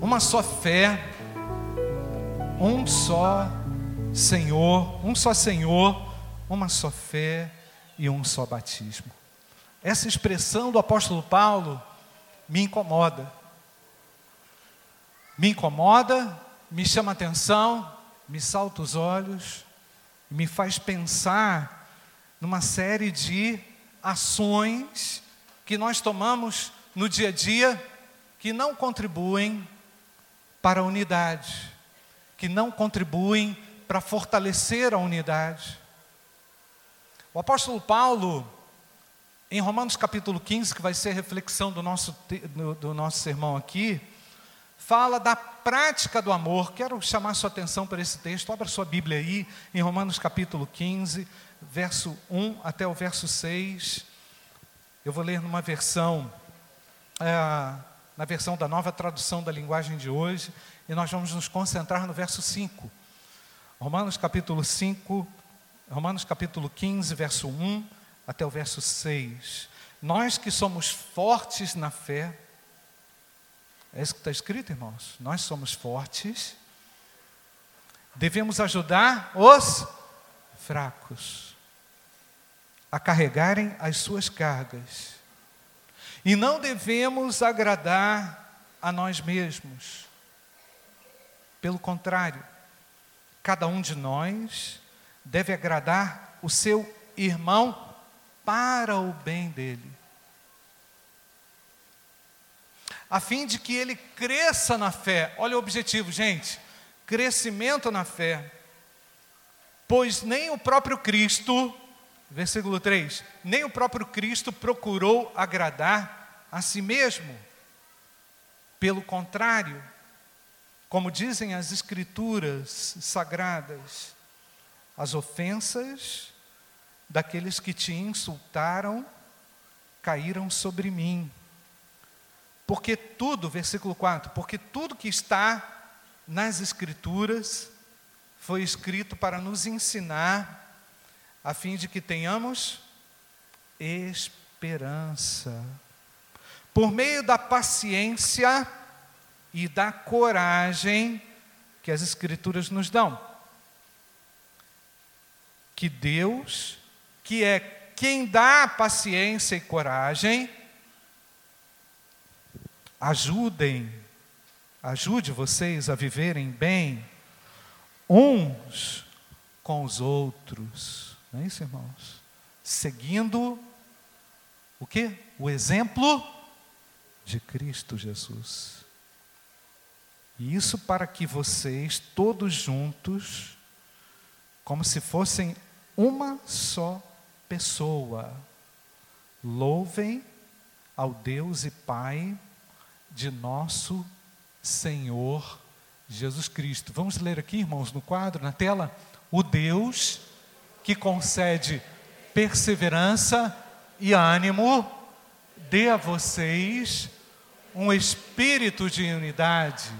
uma só fé, um só Senhor, um só Senhor, uma só fé e um só batismo. Essa expressão do apóstolo Paulo me incomoda. Me incomoda, me chama atenção, me salta os olhos, me faz pensar numa série de ações que nós tomamos no dia a dia que não contribuem para a unidade, que não contribuem para fortalecer a unidade. O apóstolo Paulo, em Romanos capítulo 15, que vai ser a reflexão do nosso, do, do nosso sermão aqui, fala da prática do amor. Quero chamar sua atenção para esse texto. Abra sua Bíblia aí, em Romanos capítulo 15, verso 1 até o verso 6. Eu vou ler numa versão, é, na versão da nova tradução da linguagem de hoje, e nós vamos nos concentrar no verso 5. Romanos capítulo 5, Romanos capítulo 15, verso 1 até o verso 6. Nós que somos fortes na fé, é isso que está escrito, irmãos. Nós somos fortes, devemos ajudar os fracos a carregarem as suas cargas. E não devemos agradar a nós mesmos. Pelo contrário, cada um de nós deve agradar o seu irmão para o bem dele. A fim de que ele cresça na fé. Olha o objetivo, gente: crescimento na fé. Pois nem o próprio Cristo, versículo 3, nem o próprio Cristo procurou agradar a si mesmo. Pelo contrário, como dizem as Escrituras sagradas, as ofensas daqueles que te insultaram caíram sobre mim. Porque tudo, versículo 4, porque tudo que está nas Escrituras foi escrito para nos ensinar, a fim de que tenhamos esperança. Por meio da paciência e da coragem que as Escrituras nos dão que Deus, que é quem dá paciência e coragem, ajudem, ajude vocês a viverem bem uns com os outros. Não é isso, irmãos? Seguindo o que? O exemplo de Cristo Jesus. E isso para que vocês, todos juntos, como se fossem uma só pessoa. Louvem ao Deus e Pai de nosso Senhor Jesus Cristo. Vamos ler aqui, irmãos, no quadro, na tela. O Deus que concede perseverança e ânimo, dê a vocês um espírito de unidade,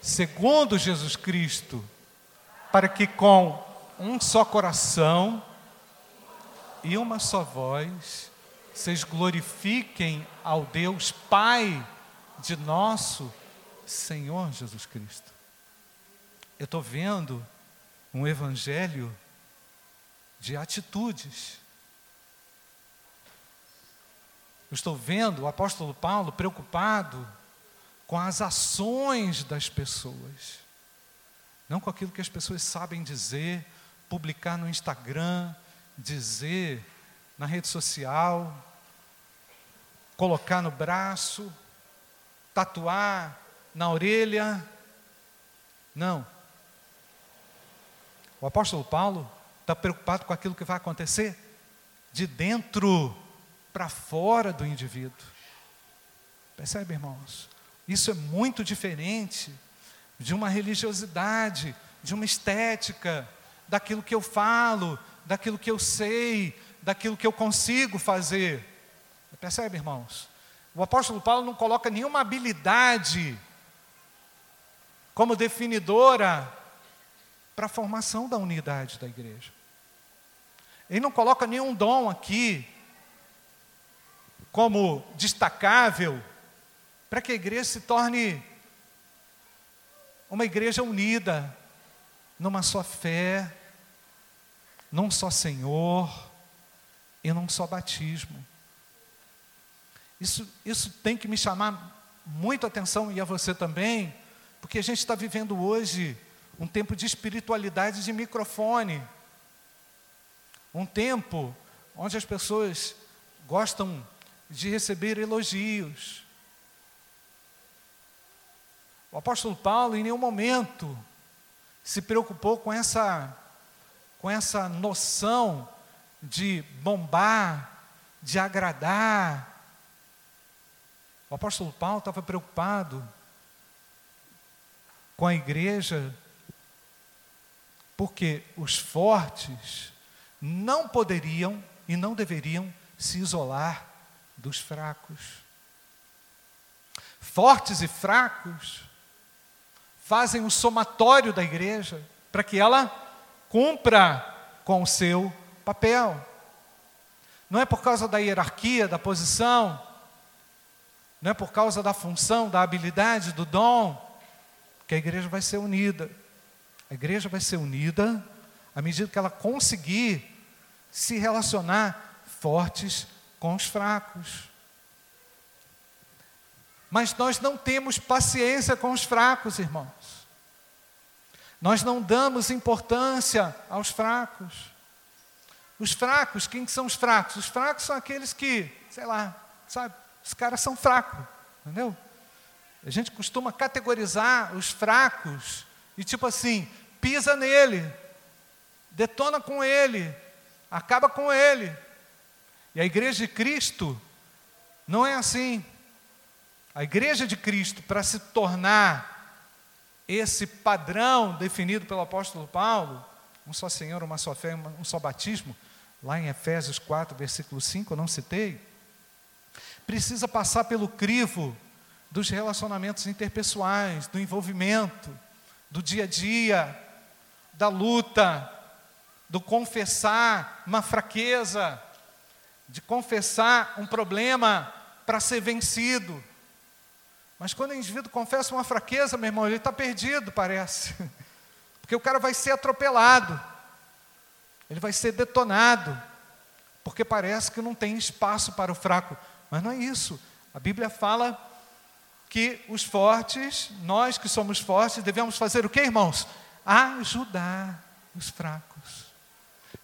segundo Jesus Cristo, para que com um só coração e uma só voz, vocês glorifiquem ao Deus Pai de nosso Senhor Jesus Cristo. Eu estou vendo um evangelho de atitudes. Eu estou vendo o apóstolo Paulo preocupado com as ações das pessoas, não com aquilo que as pessoas sabem dizer, publicar no Instagram, dizer na rede social, colocar no braço, tatuar na orelha. Não. O apóstolo Paulo está preocupado com aquilo que vai acontecer de dentro para fora do indivíduo. Percebe, irmãos? Isso é muito diferente de uma religiosidade, de uma estética, daquilo que eu falo, daquilo que eu sei, daquilo que eu consigo fazer. Percebe, irmãos? O apóstolo Paulo não coloca nenhuma habilidade como definidora para a formação da unidade da igreja. Ele não coloca nenhum dom aqui como destacável para que a igreja se torne uma igreja unida numa só fé, num só Senhor e num só batismo. Isso, isso tem que me chamar muito atenção e a você também, porque a gente está vivendo hoje um tempo de espiritualidade de microfone, um tempo onde as pessoas gostam de receber elogios. O apóstolo Paulo em nenhum momento se preocupou com essa com essa noção de bombar, de agradar. O apóstolo Paulo estava preocupado com a igreja, porque os fortes não poderiam e não deveriam se isolar dos fracos. Fortes e fracos fazem o somatório da igreja para que ela cumpra com o seu papel. Não é por causa da hierarquia, da posição, não é por causa da função, da habilidade, do dom, que a igreja vai ser unida. A igreja vai ser unida à medida que ela conseguir se relacionar fortes com os fracos. Mas nós não temos paciência com os fracos, irmãos. Nós não damos importância aos fracos. Os fracos, quem são os fracos? Os fracos são aqueles que, sei lá, sabe, os caras são fracos, entendeu? A gente costuma categorizar os fracos e tipo assim, pisa nele, detona com ele, acaba com ele. E a igreja de Cristo não é assim. A igreja de Cristo, para se tornar esse padrão definido pelo apóstolo Paulo, um só Senhor, uma só fé, um só batismo, lá em Efésios 4, versículo 5, eu não citei, precisa passar pelo crivo dos relacionamentos interpessoais, do envolvimento, do dia a dia, da luta, do confessar uma fraqueza, de confessar um problema para ser vencido. Mas quando o indivíduo confessa uma fraqueza, meu irmão, ele está perdido, parece. Porque o cara vai ser atropelado, ele vai ser detonado, porque parece que não tem espaço para o fraco. Mas não é isso. A Bíblia fala que os fortes, nós que somos fortes, devemos fazer o que, irmãos? Ajudar os fracos.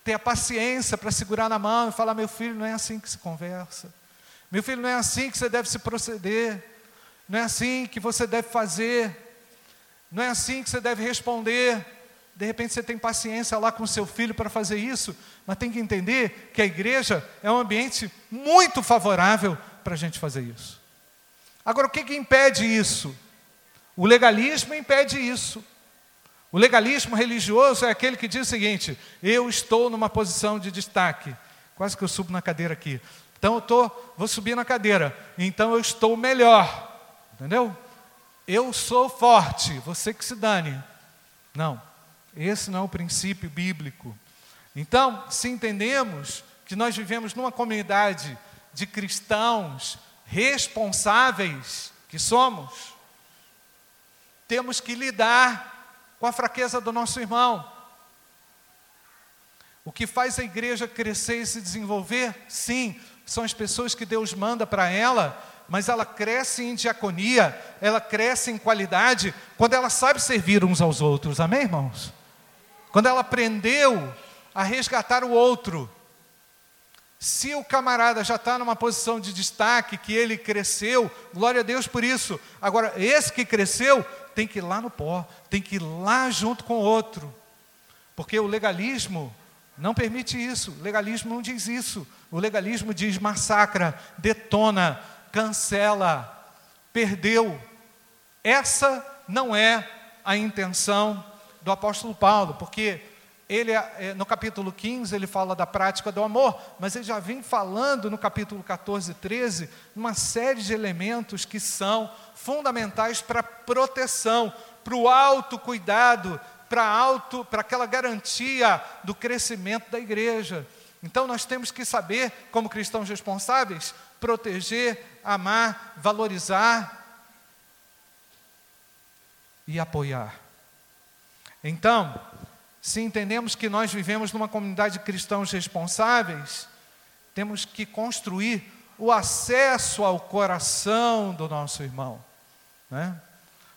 Ter a paciência para segurar na mão e falar: meu filho, não é assim que se conversa. Meu filho, não é assim que você deve se proceder. Não é assim que você deve fazer. Não é assim que você deve responder. De repente você tem paciência lá com seu filho para fazer isso, mas tem que entender que a igreja é um ambiente muito favorável para a gente fazer isso. Agora, o que, que impede isso? O legalismo impede isso. O legalismo religioso é aquele que diz o seguinte: eu estou numa posição de destaque. Quase que eu subo na cadeira aqui. Então eu tô, vou subir na cadeira. Então eu estou melhor. Entendeu? Eu sou forte, você que se dane. Não. Esse não é o princípio bíblico. Então, se entendemos que nós vivemos numa comunidade de cristãos responsáveis que somos, temos que lidar com a fraqueza do nosso irmão. O que faz a igreja crescer e se desenvolver? Sim, são as pessoas que Deus manda para ela, mas ela cresce em diaconia, ela cresce em qualidade quando ela sabe servir uns aos outros. Amém, irmãos? Quando ela aprendeu a resgatar o outro. Se o camarada já está numa posição de destaque, que ele cresceu, glória a Deus por isso. Agora, esse que cresceu, tem que ir lá no pó, tem que ir lá junto com o outro. Porque o legalismo não permite isso, o legalismo não diz isso. O legalismo diz massacra, detona, cancela, perdeu. Essa não é a intenção do apóstolo Paulo, porque ele, é, no capítulo 15, ele fala da prática do amor, mas ele já vem falando no capítulo 14 e 13, uma série de elementos que são fundamentais para proteção, para o autocuidado, para auto, para aquela garantia do crescimento da igreja. Então nós temos que saber, como cristãos responsáveis, proteger, amar, valorizar e apoiar. Então, se entendemos que nós vivemos numa comunidade de cristãos responsáveis, temos que construir o acesso ao coração do nosso irmão. Né?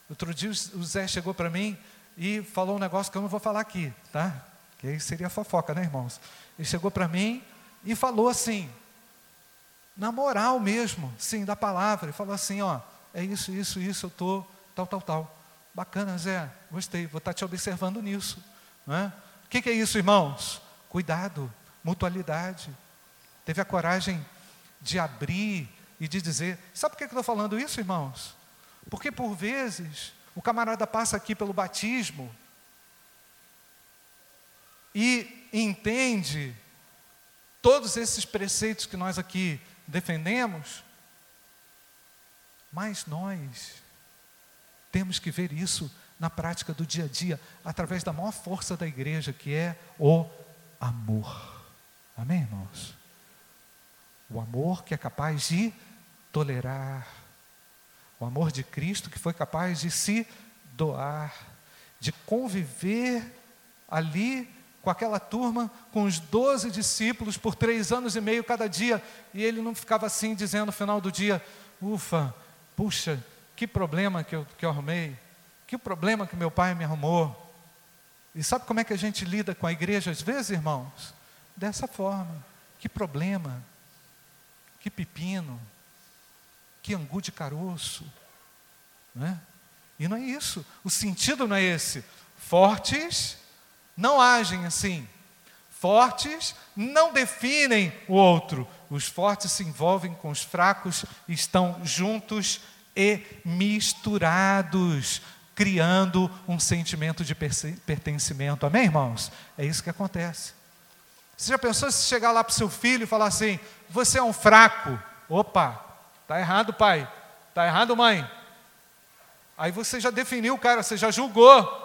Outro dia o Zé chegou para mim e falou um negócio que eu não vou falar aqui, tá? Que aí seria fofoca, né, irmãos? Ele chegou para mim e falou assim, na moral mesmo, sim, da palavra, ele falou assim, ó, é isso, isso, isso, eu tô tal, tal, tal. Bacana, Zé, gostei, vou estar tá te observando nisso. O que, que é isso, irmãos? Cuidado, mutualidade. Teve a coragem de abrir e de dizer. Sabe por que eu estou falando isso, irmãos? Porque por vezes o camarada passa aqui pelo batismo e entende todos esses preceitos que nós aqui defendemos, mas nós temos que ver isso na prática do dia a dia, através da maior força da igreja, que é o amor. Amém, irmãos? O amor que é capaz de tolerar. O amor de Cristo que foi capaz de se doar, de conviver ali com aquela turma, com os doze discípulos por três anos e meio cada dia, e ele não ficava assim dizendo no final do dia: ufa, puxa, que problema que eu, que eu arrumei, que problema que meu pai me arrumou. E sabe como é que a gente lida com a igreja às vezes, irmãos? Dessa forma. Que problema, que pepino, que angu de caroço. Né? E não é isso. O sentido não é esse. Fortes não agem assim. Fortes não definem o outro. Os fortes se envolvem com os fracos estão juntos e misturados, criando um sentimento de pertencimento. Amém, irmãos? É isso que acontece. Você já pensou se chegar lá para o seu filho e falar assim: você é um fraco? Opa, está errado, pai. Está errado, mãe. Aí você já definiu o cara, você já julgou.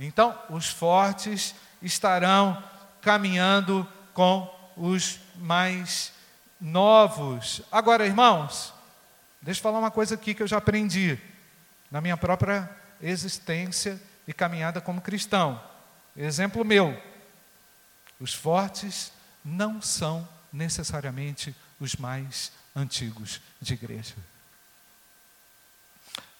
Então, os fortes estarão caminhando com os mais novos. Agora, irmãos, Deixa eu falar uma coisa aqui que eu já aprendi na minha própria existência e caminhada como cristão. Exemplo meu: os fortes não são necessariamente os mais antigos de igreja.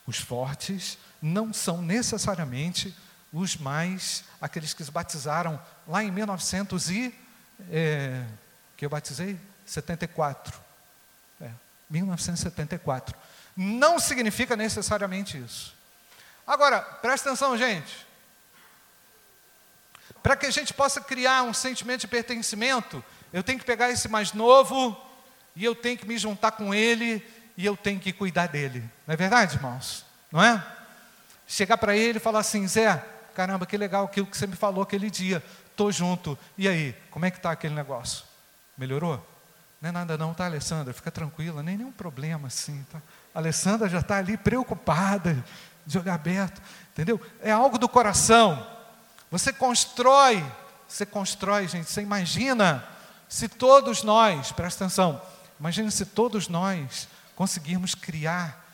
Os fortes não são necessariamente os mais, aqueles que se batizaram lá em 1900 e, é, que eu batizei? 74. 1974. Não significa necessariamente isso. Agora, presta atenção, gente. Para que a gente possa criar um sentimento de pertencimento, eu tenho que pegar esse mais novo e eu tenho que me juntar com ele e eu tenho que cuidar dele. Não é verdade, irmãos? Não é? Chegar para ele e falar assim: Zé, caramba, que legal aquilo que você me falou aquele dia. Estou junto. E aí, como é que está aquele negócio? Melhorou? Não é nada não, tá, Alessandra? Fica tranquila, nem nenhum problema assim, tá? A Alessandra já está ali preocupada, de olhar aberto, entendeu? É algo do coração. Você constrói, você constrói, gente, você imagina se todos nós, presta atenção, imagine se todos nós conseguirmos criar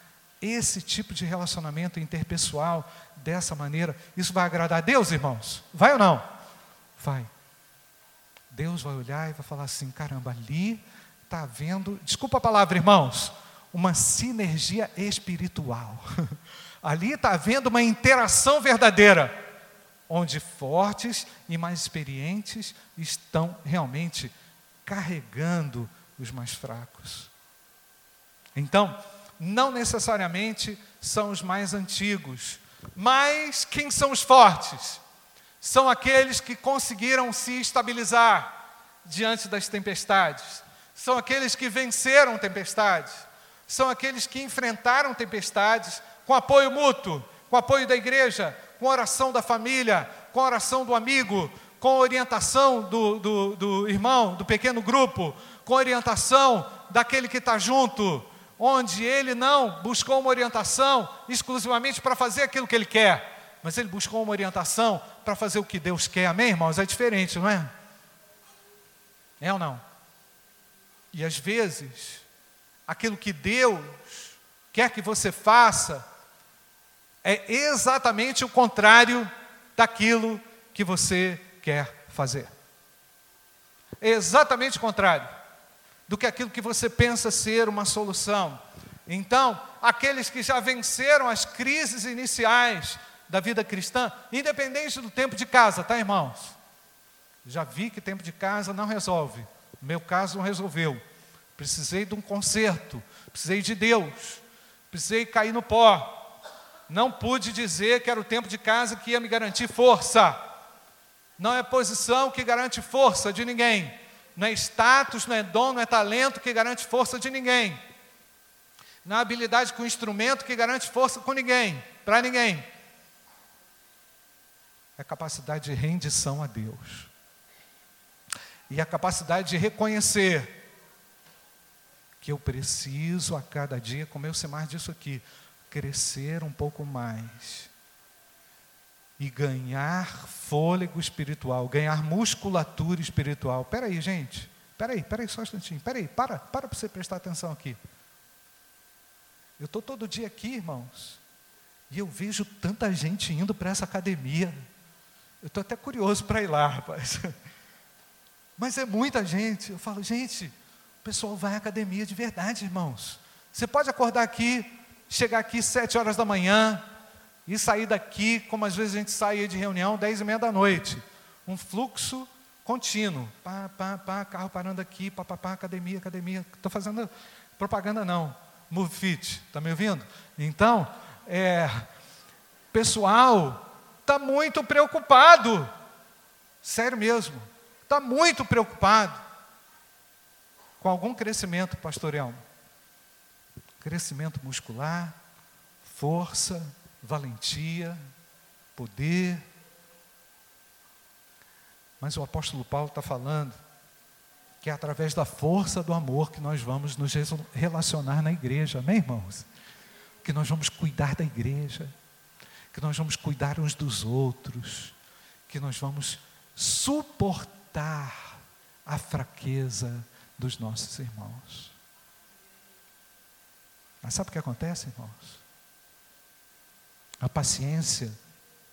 esse tipo de relacionamento interpessoal dessa maneira, isso vai agradar a Deus, irmãos? Vai ou não? Vai. Deus vai olhar e vai falar assim: caramba, ali está havendo, desculpa a palavra, irmãos, uma sinergia espiritual. Ali está havendo uma interação verdadeira, onde fortes e mais experientes estão realmente carregando os mais fracos. Então, não necessariamente são os mais antigos, mas quem são os fortes? São aqueles que conseguiram se estabilizar diante das tempestades, são aqueles que venceram tempestades, são aqueles que enfrentaram tempestades com apoio mútuo, com apoio da igreja, com oração da família, com oração do amigo, com orientação do, do, do irmão, do pequeno grupo, com orientação daquele que está junto, onde ele não buscou uma orientação exclusivamente para fazer aquilo que ele quer, mas ele buscou uma orientação para fazer o que Deus quer. Amém, irmãos? É diferente, não é? É ou não? E às vezes, aquilo que Deus quer que você faça, é exatamente o contrário daquilo que você quer fazer. É exatamente o contrário do que aquilo que você pensa ser uma solução. Então, aqueles que já venceram as crises iniciais da vida cristã, independente do tempo de casa, tá, irmãos? Já vi que tempo de casa não resolve. Meu caso, não resolveu. Precisei de um conserto, precisei de Deus, precisei cair no pó. Não pude dizer que era o tempo de casa que ia me garantir força. Não é posição que garante força de ninguém. Não é status, não é dom, não é talento que garante força de ninguém. Não é habilidade com instrumento que garante força com ninguém, para ninguém. É capacidade de rendição a Deus. E a capacidade de reconhecer que eu preciso a cada dia, como eu sei mais disso aqui, crescer um pouco mais e ganhar fôlego espiritual, ganhar musculatura espiritual. Espera aí, gente. Espera aí, espera aí só um instantinho. Espera aí, para, para para você prestar atenção aqui. Eu estou todo dia aqui, irmãos, e eu vejo tanta gente indo para essa academia. Eu estou até curioso para ir lá, rapaz. Mas é muita gente. Eu falo, gente, o pessoal vai à academia de verdade, irmãos. Você pode acordar aqui, chegar aqui sete horas da manhã, e sair daqui, como às vezes a gente sai de reunião, dez e meia da noite. Um fluxo contínuo. Pá, pá, pá, carro parando aqui, pá, pá, pá, academia, academia. Estou fazendo propaganda não. Move Fit, está me ouvindo? Então, é, pessoal está muito preocupado. Sério mesmo. Está muito preocupado com algum crescimento, pastor Elmo. Crescimento muscular, força, valentia, poder. Mas o apóstolo Paulo está falando que é através da força do amor que nós vamos nos relacionar na igreja, amém, irmãos? Que nós vamos cuidar da igreja, que nós vamos cuidar uns dos outros, que nós vamos suportar a fraqueza dos nossos irmãos. Mas sabe o que acontece, irmãos? A paciência,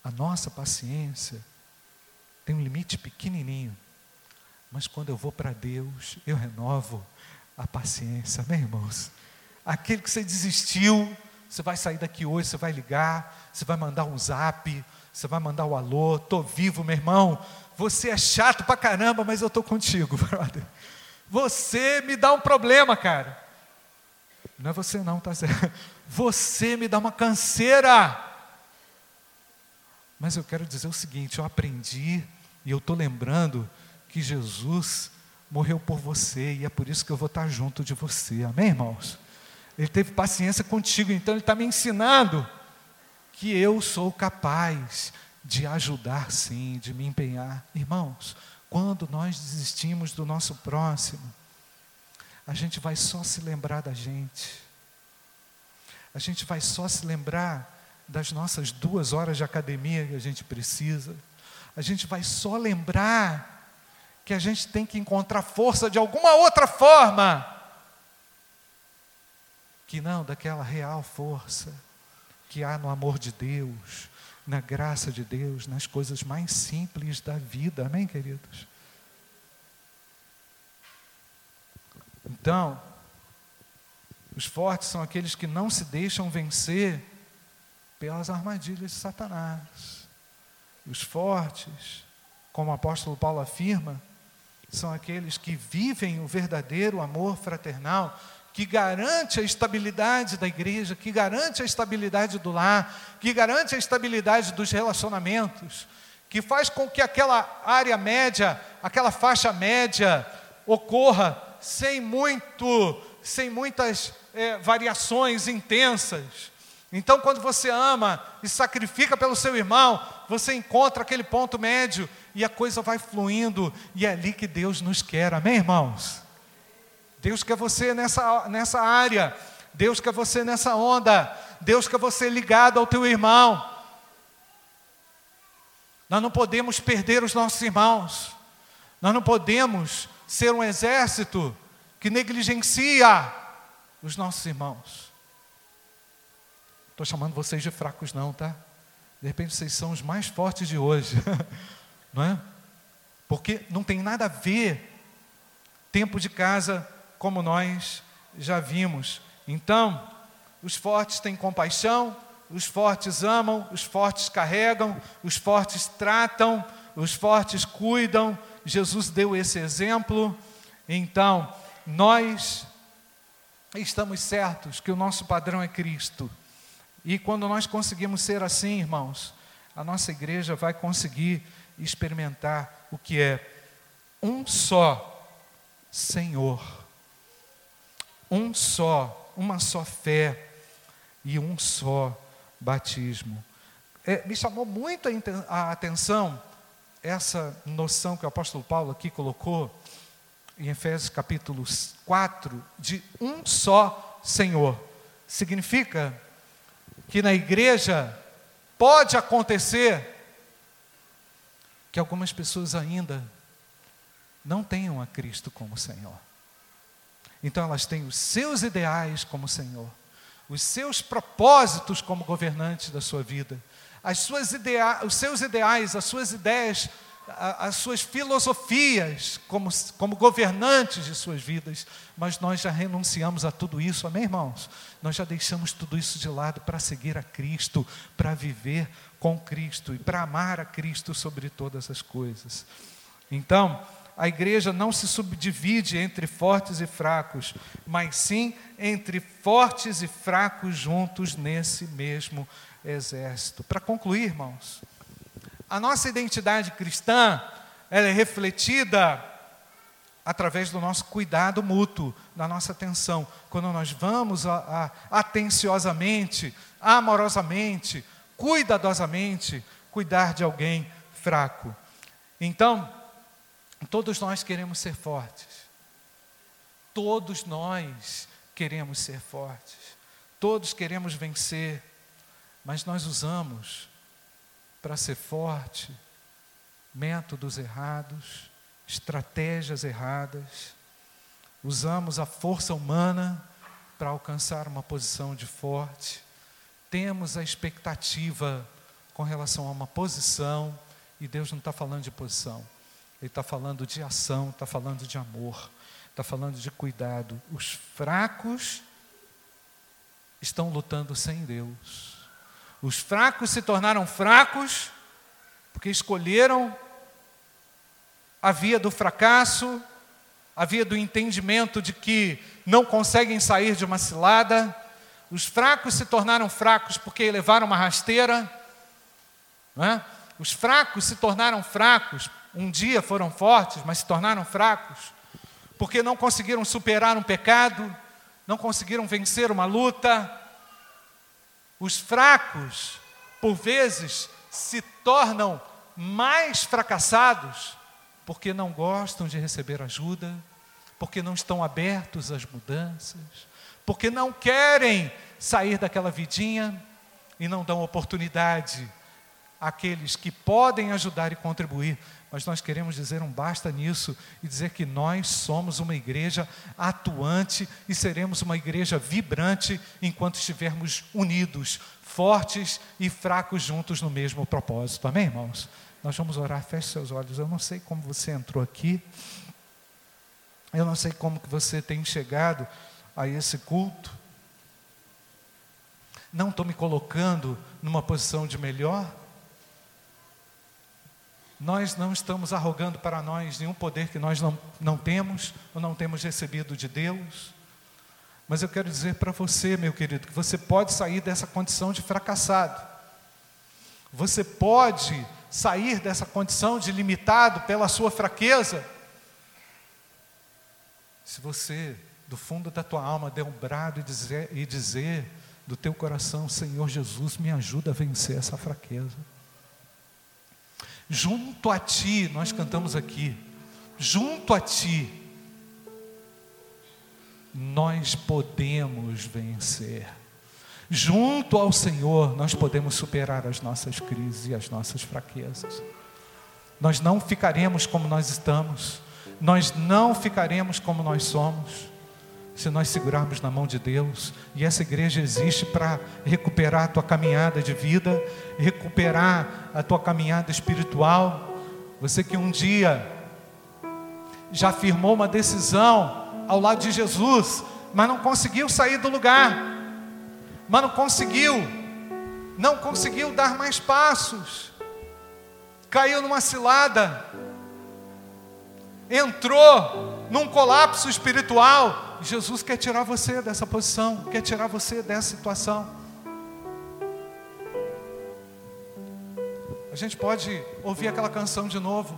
a nossa paciência, tem um limite pequenininho. Mas quando eu vou para Deus, eu renovo a paciência, amém, irmãos? Aquele que você desistiu, você vai sair daqui hoje, você vai ligar, você vai mandar um zap, você vai mandar o um alô, estou vivo, meu irmão. Você é chato pra caramba, mas eu estou contigo, brother. Você me dá um problema, cara. Não é você não, tá certo? Você me dá uma canseira. Mas eu quero dizer o seguinte: eu aprendi e eu estou lembrando que Jesus morreu por você e é por isso que eu vou estar junto de você. Amém, irmãos? Ele teve paciência contigo, então ele está me ensinando que eu sou capaz de ajudar sim, de me empenhar. Irmãos, quando nós desistimos do nosso próximo, a gente vai só se lembrar da gente. A gente vai só se lembrar das nossas duas horas de academia que a gente precisa. A gente vai só lembrar que a gente tem que encontrar força de alguma outra forma que não daquela real força que há no amor de Deus, na graça de Deus, nas coisas mais simples da vida. Amém, queridos? Então, os fortes são aqueles que não se deixam vencer pelas armadilhas de Satanás. Os fortes, como o apóstolo Paulo afirma, são aqueles que vivem o verdadeiro amor fraternal, que garante a estabilidade da igreja, que garante a estabilidade do lar, que garante a estabilidade dos relacionamentos, que faz com que aquela área média, aquela faixa média ocorra sem muito, sem muitas é, variações intensas, então, quando você ama e sacrifica pelo seu irmão, você encontra aquele ponto médio e a coisa vai fluindo, e é ali que Deus nos quer, amém, irmãos? Deus quer você nessa, nessa área, Deus quer você nessa onda, Deus quer você ligado ao teu irmão. Nós não podemos perder os nossos irmãos, nós não podemos ser um exército que negligencia os nossos irmãos. Estou chamando vocês de fracos, não, tá? De repente vocês são os mais fortes de hoje, não é? Porque não tem nada a ver tempo de casa como nós já vimos. Então, os fortes têm compaixão, os fortes amam, os fortes carregam, os fortes tratam, os fortes cuidam. Jesus deu esse exemplo. Então, nós estamos certos que o nosso padrão é Cristo. E quando nós conseguimos ser assim, irmãos, a nossa igreja vai conseguir experimentar o que é um só Senhor, um só, uma só fé e um só batismo. É, me chamou muito a atenção essa noção que o apóstolo Paulo aqui colocou em Efésios capítulo 4, de um só Senhor. Significa que na igreja pode acontecer que algumas pessoas ainda não tenham a Cristo como Senhor. Então elas têm os seus ideais como Senhor, os seus propósitos como governantes da sua vida, as suas idea os seus ideais, as suas ideias, as suas filosofias como, como governantes de suas vidas, mas nós já renunciamos a tudo isso, amém, irmãos? Nós já deixamos tudo isso de lado para seguir a Cristo, para viver com Cristo e para amar a Cristo sobre todas as coisas. Então, a igreja não se subdivide entre fortes e fracos, mas sim entre fortes e fracos juntos nesse mesmo exército. Para concluir, irmãos, a nossa identidade cristã ela é refletida através do nosso cuidado mútuo, da nossa atenção. Quando nós vamos a, a, atenciosamente, amorosamente, cuidadosamente cuidar de alguém fraco. Então, Todos nós queremos ser fortes. Todos nós queremos ser fortes. Todos queremos vencer. Mas nós usamos para ser forte métodos errados, estratégias erradas. Usamos a força humana para alcançar uma posição de forte. Temos a expectativa com relação a uma posição, e Deus não está falando de posição. Ele está falando de ação, está falando de amor, está falando de cuidado. Os fracos estão lutando sem Deus. Os fracos se tornaram fracos porque escolheram a via do fracasso, a via do entendimento de que não conseguem sair de uma cilada. Os fracos se tornaram fracos porque levaram uma rasteira. É? Os fracos se tornaram fracos um dia foram fortes, mas se tornaram fracos, porque não conseguiram superar um pecado, não conseguiram vencer uma luta. Os fracos, por vezes, se tornam mais fracassados porque não gostam de receber ajuda, porque não estão abertos às mudanças, porque não querem sair daquela vidinha e não dão oportunidade àqueles que podem ajudar e contribuir mas nós queremos dizer um basta nisso e dizer que nós somos uma igreja atuante e seremos uma igreja vibrante enquanto estivermos unidos, fortes e fracos juntos no mesmo propósito. Amém, irmãos? Nós vamos orar, feche seus olhos. Eu não sei como você entrou aqui, eu não sei como que você tem chegado a esse culto. Não estou me colocando numa posição de melhor, nós não estamos arrogando para nós nenhum poder que nós não, não temos ou não temos recebido de Deus. Mas eu quero dizer para você, meu querido, que você pode sair dessa condição de fracassado. Você pode sair dessa condição de limitado pela sua fraqueza. Se você, do fundo da tua alma, der um brado e dizer, e dizer do teu coração: Senhor Jesus, me ajuda a vencer essa fraqueza. Junto a ti, nós cantamos aqui, junto a ti, nós podemos vencer. Junto ao Senhor, nós podemos superar as nossas crises e as nossas fraquezas. Nós não ficaremos como nós estamos, nós não ficaremos como nós somos, se nós segurarmos na mão de Deus. E essa igreja existe para recuperar a tua caminhada de vida, recuperar a tua caminhada espiritual. Você que um dia já firmou uma decisão ao lado de Jesus, mas não conseguiu sair do lugar, mas não conseguiu, não conseguiu dar mais passos, caiu numa cilada, entrou num colapso espiritual. Jesus quer tirar você dessa posição, quer tirar você dessa situação. A gente pode ouvir aquela canção de novo.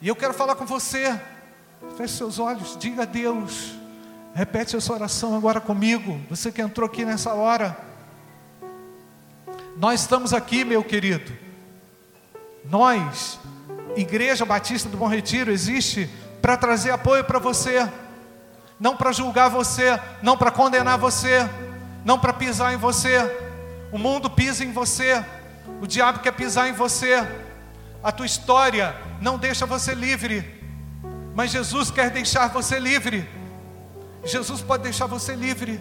E eu quero falar com você. Feche seus olhos, diga a Deus. Repete essa oração agora comigo. Você que entrou aqui nessa hora. Nós estamos aqui, meu querido. Nós, Igreja Batista do Bom Retiro, existe para trazer apoio para você, não para julgar você, não para condenar você, não para pisar em você. O mundo pisa em você, o diabo quer pisar em você. A tua história não deixa você livre, mas Jesus quer deixar você livre. Jesus pode deixar você livre.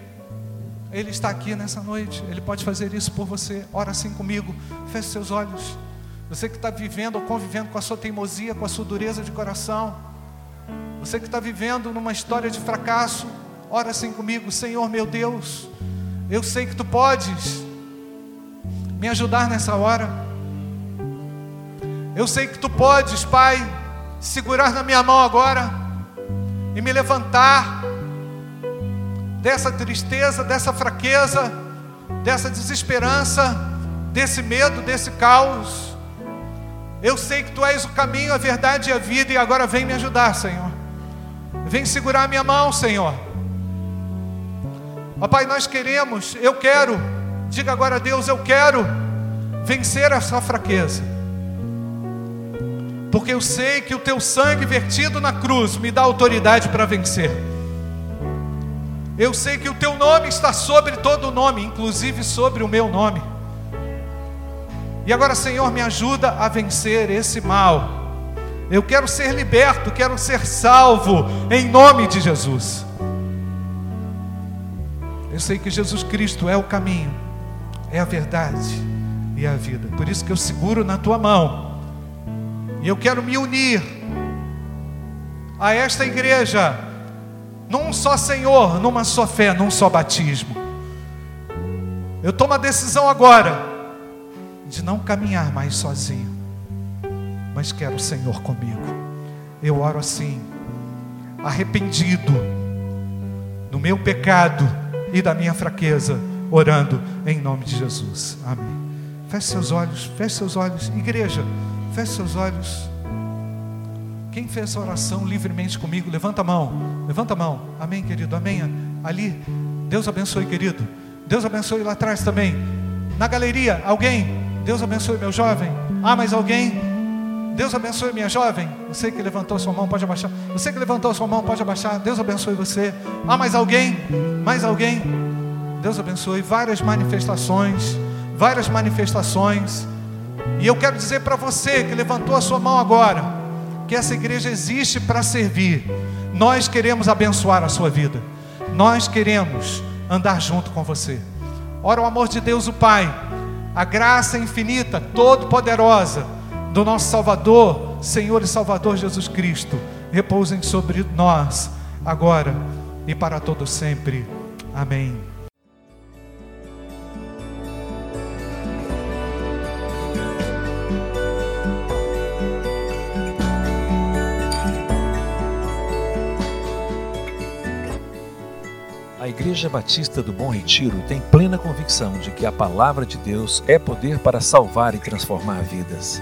Ele está aqui nessa noite, Ele pode fazer isso por você. Ora assim comigo, feche seus olhos. Você que está vivendo ou convivendo com a sua teimosia, com a sua dureza de coração. Você que está vivendo numa história de fracasso, ora assim comigo, Senhor meu Deus, eu sei que Tu podes me ajudar nessa hora. Eu sei que tu podes, Pai, segurar na minha mão agora e me levantar dessa tristeza, dessa fraqueza, dessa desesperança, desse medo, desse caos. Eu sei que tu és o caminho, a verdade e a vida, e agora vem me ajudar, Senhor. Vem segurar a minha mão, Senhor. Ó Pai, nós queremos, eu quero, diga agora a Deus, eu quero vencer essa fraqueza porque eu sei que o teu sangue vertido na cruz me dá autoridade para vencer. Eu sei que o teu nome está sobre todo nome, inclusive sobre o meu nome. E agora, Senhor, me ajuda a vencer esse mal. Eu quero ser liberto, quero ser salvo, em nome de Jesus. Eu sei que Jesus Cristo é o caminho, é a verdade e a vida. Por isso que eu seguro na tua mão e eu quero me unir a esta igreja, num só Senhor, numa só fé, num só batismo. Eu tomo a decisão agora de não caminhar mais sozinho, mas quero o Senhor comigo. Eu oro assim, arrependido do meu pecado e da minha fraqueza, orando em nome de Jesus. Amém. Feche seus olhos, feche seus olhos, igreja. Feche seus olhos. Quem fez essa oração livremente comigo, levanta a mão. Levanta a mão. Amém, querido. Amém. Ali. Deus abençoe, querido. Deus abençoe lá atrás também. Na galeria, alguém? Deus abençoe, meu jovem. Ah, mais alguém? Deus abençoe, minha jovem. Você que levantou sua mão, pode abaixar. Você que levantou sua mão, pode abaixar. Deus abençoe você. Ah, mais alguém? Mais alguém? Deus abençoe. Várias manifestações. Várias manifestações. E eu quero dizer para você que levantou a sua mão agora, que essa igreja existe para servir. Nós queremos abençoar a sua vida. Nós queremos andar junto com você. Ora, o amor de Deus, o Pai, a graça infinita, todo-poderosa do nosso Salvador, Senhor e Salvador Jesus Cristo, repousem sobre nós agora e para todo sempre. Amém. Igreja Batista do Bom Retiro tem plena convicção de que a palavra de Deus é poder para salvar e transformar vidas.